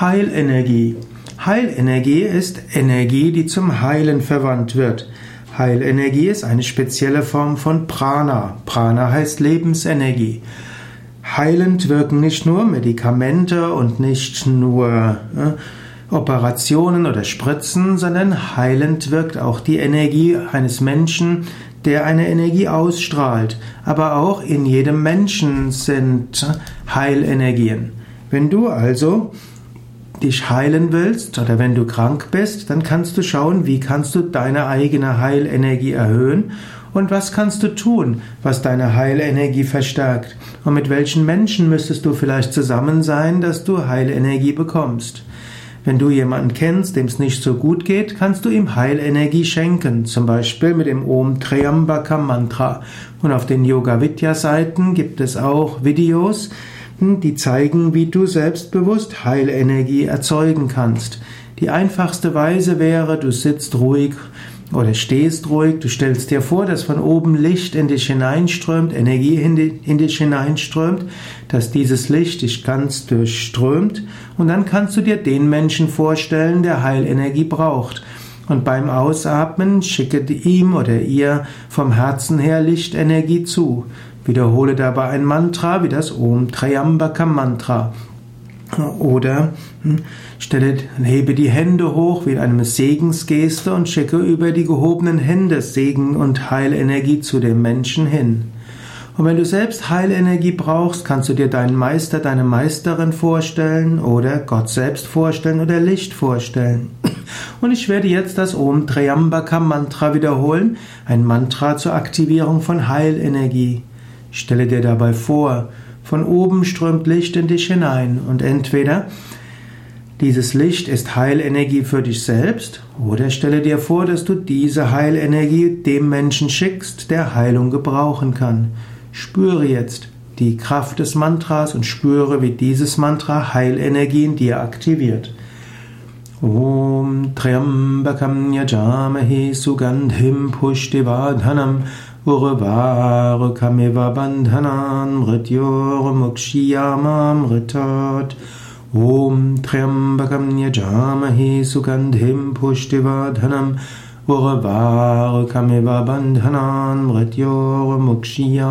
Heilenergie. Heilenergie ist Energie, die zum Heilen verwandt wird. Heilenergie ist eine spezielle Form von Prana. Prana heißt Lebensenergie. Heilend wirken nicht nur Medikamente und nicht nur äh, Operationen oder Spritzen, sondern heilend wirkt auch die Energie eines Menschen, der eine Energie ausstrahlt. Aber auch in jedem Menschen sind Heilenergien. Wenn du also dich heilen willst oder wenn du krank bist, dann kannst du schauen, wie kannst du deine eigene Heilenergie erhöhen und was kannst du tun, was deine Heilenergie verstärkt und mit welchen Menschen müsstest du vielleicht zusammen sein, dass du Heilenergie bekommst. Wenn du jemanden kennst, dem es nicht so gut geht, kannst du ihm Heilenergie schenken, zum Beispiel mit dem Om Triambaka Mantra. Und auf den Yoga Vidya Seiten gibt es auch Videos, die zeigen, wie du selbstbewusst Heilenergie erzeugen kannst. Die einfachste Weise wäre, du sitzt ruhig oder stehst ruhig, du stellst dir vor, dass von oben Licht in dich hineinströmt, Energie in dich hineinströmt, dass dieses Licht dich ganz durchströmt und dann kannst du dir den Menschen vorstellen, der Heilenergie braucht. Und beim Ausatmen schicke ihm oder ihr vom Herzen her Lichtenergie zu. Wiederhole dabei ein Mantra wie das Om Triambaka Mantra. Oder hm, stelle, hebe die Hände hoch wie in einem Segensgeste und schicke über die gehobenen Hände Segen und Heilenergie zu dem Menschen hin. Und wenn du selbst Heilenergie brauchst, kannst du dir deinen Meister, deine Meisterin vorstellen oder Gott selbst vorstellen oder Licht vorstellen. Und ich werde jetzt das Om Triambaka Mantra wiederholen, ein Mantra zur Aktivierung von Heilenergie. Stelle dir dabei vor, von oben strömt Licht in dich hinein und entweder dieses Licht ist Heilenergie für dich selbst oder stelle dir vor, dass du diese Heilenergie dem Menschen schickst, der Heilung gebrauchen kann. Spüre jetzt die Kraft des Mantras und spüre, wie dieses Mantra Heilenergie in dir aktiviert. ॐ त्र्यम्बकं यजामहे सुगन्धिं पुष्टिबनम् उर्वारुकमिव बन्धनान् मृत्यो वमुक्षियामां ॐ त्र्यम्बकं यजामहे सुगन्धिं फुष्टिबधनम् उर्वारुकमिव बन्धनान् मृत्यो वमुक्षिया